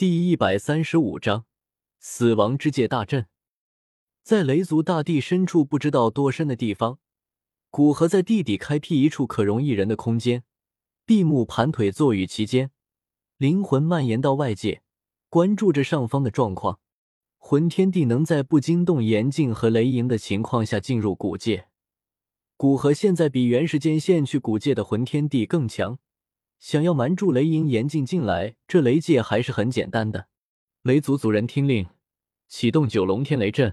第一百三十五章死亡之界大阵。在雷族大地深处不知道多深的地方，古河在地底开辟一处可容一人的空间，闭目盘腿坐于其间，灵魂蔓延到外界，关注着上方的状况。魂天帝能在不惊动严禁和雷莹的情况下进入古界。古河现在比原时间线去古界的魂天帝更强。想要瞒住雷莹、严禁进来，这雷界还是很简单的。雷族族人听令，启动九龙天雷阵；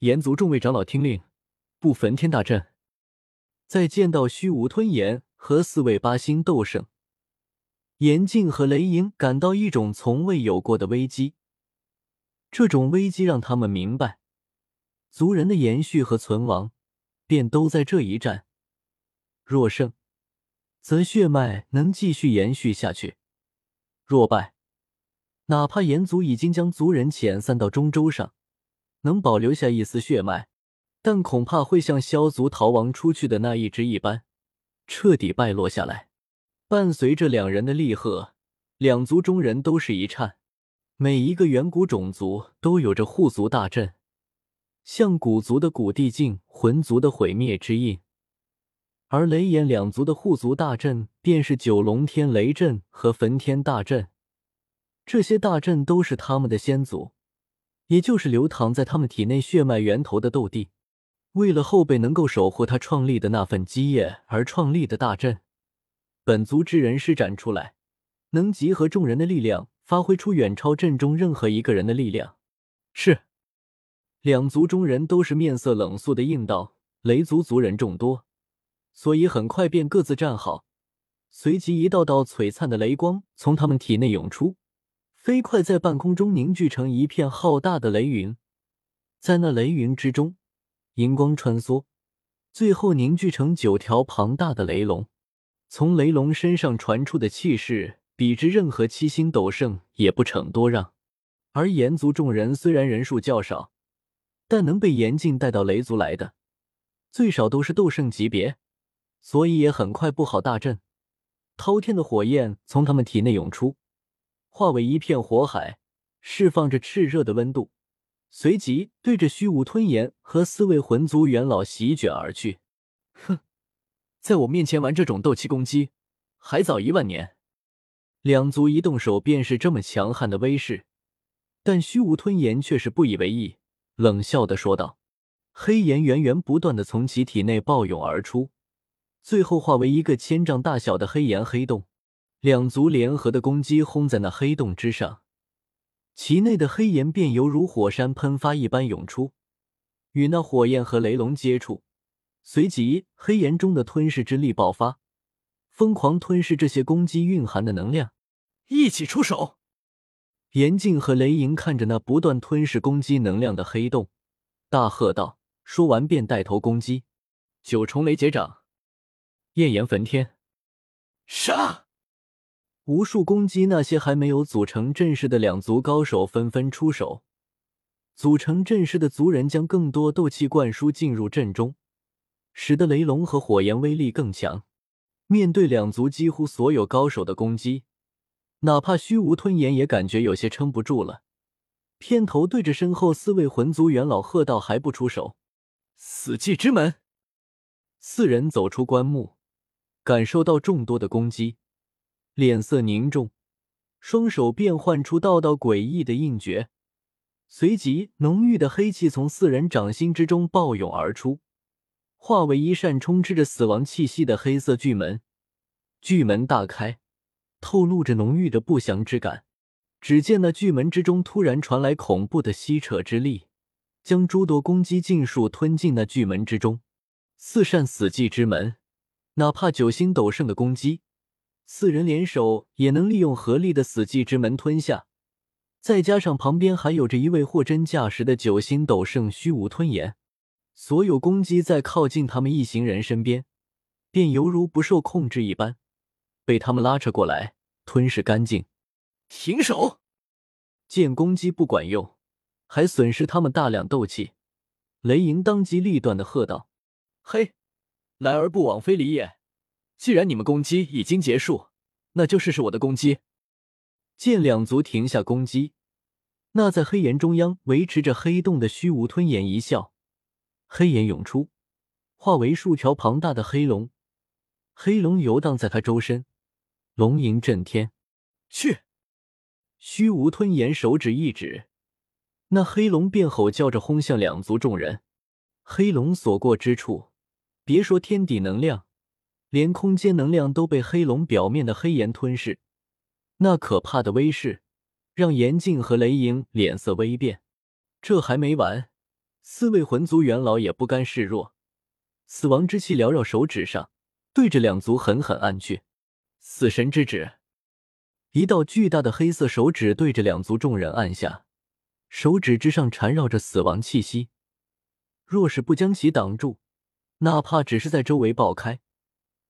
炎族众位长老听令，布焚天大阵。在见到虚无吞炎和四位八星斗圣，严禁和雷影感到一种从未有过的危机。这种危机让他们明白，族人的延续和存亡，便都在这一战。若胜。则血脉能继续延续下去。若败，哪怕炎族已经将族人遣散到中州上，能保留下一丝血脉，但恐怕会像萧族逃亡出去的那一只一般，彻底败落下来。伴随着两人的厉喝，两族中人都是一颤。每一个远古种族都有着护族大阵，像古族的古地境，魂族的毁灭之印。而雷炎两族的护族大阵便是九龙天雷阵和焚天大阵，这些大阵都是他们的先祖，也就是流淌在他们体内血脉源头的斗帝，为了后辈能够守护他创立的那份基业而创立的大阵。本族之人施展出来，能集合众人的力量，发挥出远超阵中任何一个人的力量。是，两族中人都是面色冷肃的应道：“雷族族人众多。”所以很快便各自站好，随即一道道璀璨的雷光从他们体内涌出，飞快在半空中凝聚成一片浩大的雷云。在那雷云之中，银光穿梭，最后凝聚成九条庞大的雷龙。从雷龙身上传出的气势，比之任何七星斗圣也不逞多让。而炎族众人虽然人数较少，但能被严禁带到雷族来的，最少都是斗圣级别。所以也很快布好大阵，滔天的火焰从他们体内涌出，化为一片火海，释放着炽热的温度，随即对着虚无吞炎和四位魂族元老席卷而去。哼，在我面前玩这种斗气攻击，还早一万年。两族一动手便是这么强悍的威势，但虚无吞炎却是不以为意，冷笑的说道：“黑炎源源不断的从其体内暴涌而出。”最后化为一个千丈大小的黑岩黑洞，两族联合的攻击轰在那黑洞之上，其内的黑岩便犹如火山喷发一般涌出，与那火焰和雷龙接触，随即黑岩中的吞噬之力爆发，疯狂吞噬这些攻击蕴含的能量。一起出手！严静和雷莹看着那不断吞噬攻击能量的黑洞，大喝道，说完便带头攻击九重雷劫掌。焰炎焚天，杀！无数攻击那些还没有组成阵势的两族高手纷纷出手。组成阵势的族人将更多斗气灌输进入阵中，使得雷龙和火焰威力更强。面对两族几乎所有高手的攻击，哪怕虚无吞炎也感觉有些撑不住了。片头对着身后四位魂族元老喝道：“还不出手！”死寂之门，四人走出棺木。感受到众多的攻击，脸色凝重，双手变换出道道诡异的印诀，随即浓郁的黑气从四人掌心之中暴涌而出，化为一扇充斥着死亡气息的黑色巨门。巨门大开，透露着浓郁的不祥之感。只见那巨门之中突然传来恐怖的吸扯之力，将诸多攻击尽数吞进那巨门之中。四扇死寂之门。哪怕九星斗圣的攻击，四人联手也能利用合力的死寂之门吞下。再加上旁边还有着一位货真价实的九星斗圣虚无吞炎，所有攻击在靠近他们一行人身边，便犹如不受控制一般，被他们拉扯过来吞噬干净。停手！见攻击不管用，还损失他们大量斗气，雷莹当机立断的喝道：“嘿！”来而不往非礼也。既然你们攻击已经结束，那就试试我的攻击。见两族停下攻击，那在黑岩中央维持着黑洞的虚无吞炎一笑，黑岩涌出，化为数条庞大的黑龙，黑龙游荡在他周身，龙吟震天。去！虚无吞炎手指一指，那黑龙便吼叫着轰向两族众人。黑龙所过之处，别说天底能量，连空间能量都被黑龙表面的黑岩吞噬。那可怕的威势，让严静和雷莹脸色微变。这还没完，四位魂族元老也不甘示弱，死亡之气缭绕手指上，对着两族狠狠按去。死神之指，一道巨大的黑色手指对着两族众人按下，手指之上缠绕着死亡气息。若是不将其挡住，哪怕只是在周围爆开，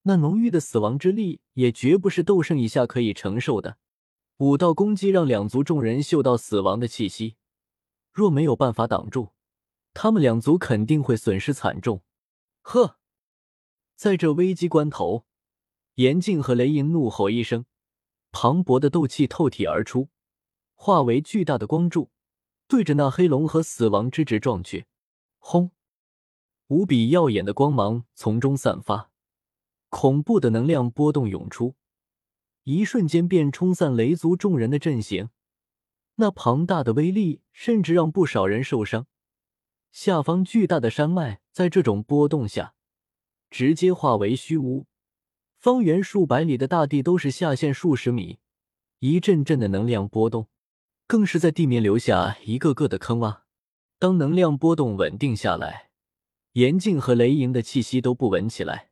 那浓郁的死亡之力也绝不是斗圣以下可以承受的。五道攻击让两族众人嗅到死亡的气息，若没有办法挡住，他们两族肯定会损失惨重。呵，在这危机关头，严静和雷莹怒吼一声，磅礴的斗气透体而出，化为巨大的光柱，对着那黑龙和死亡之指撞去。轰！无比耀眼的光芒从中散发，恐怖的能量波动涌出，一瞬间便冲散雷族众人的阵型。那庞大的威力甚至让不少人受伤。下方巨大的山脉在这种波动下，直接化为虚无，方圆数百里的大地都是下陷数十米，一阵阵的能量波动，更是在地面留下一个个的坑洼。当能量波动稳定下来，严静和雷莹的气息都不稳起来。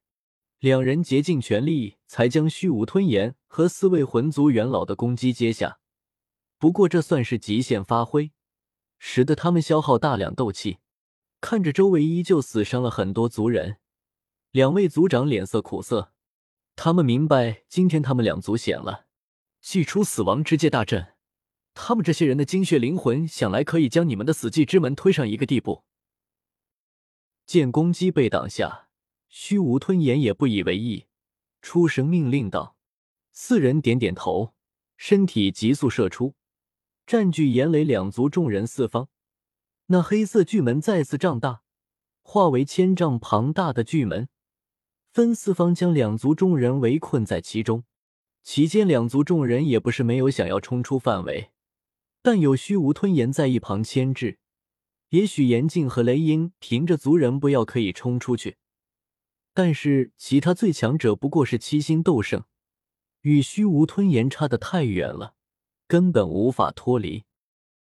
两人竭尽全力，才将虚无吞炎和四位魂族元老的攻击接下。不过这算是极限发挥，使得他们消耗大量斗气。看着周围依旧死伤了很多族人，两位族长脸色苦涩。他们明白，今天他们两族险了。祭出死亡之界大阵。他们这些人的精血灵魂，想来可以将你们的死寂之门推上一个地步。见攻击被挡下，虚无吞炎也不以为意，出声命令道：“四人点点头，身体急速射出，占据严雷两族众人四方。那黑色巨门再次胀大，化为千丈庞大的巨门，分四方将两族众人围困在其中。其间，两族众人也不是没有想要冲出范围。”但有虚无吞炎在一旁牵制，也许严静和雷音凭着族人不要可以冲出去，但是其他最强者不过是七星斗圣，与虚无吞炎差的太远了，根本无法脱离。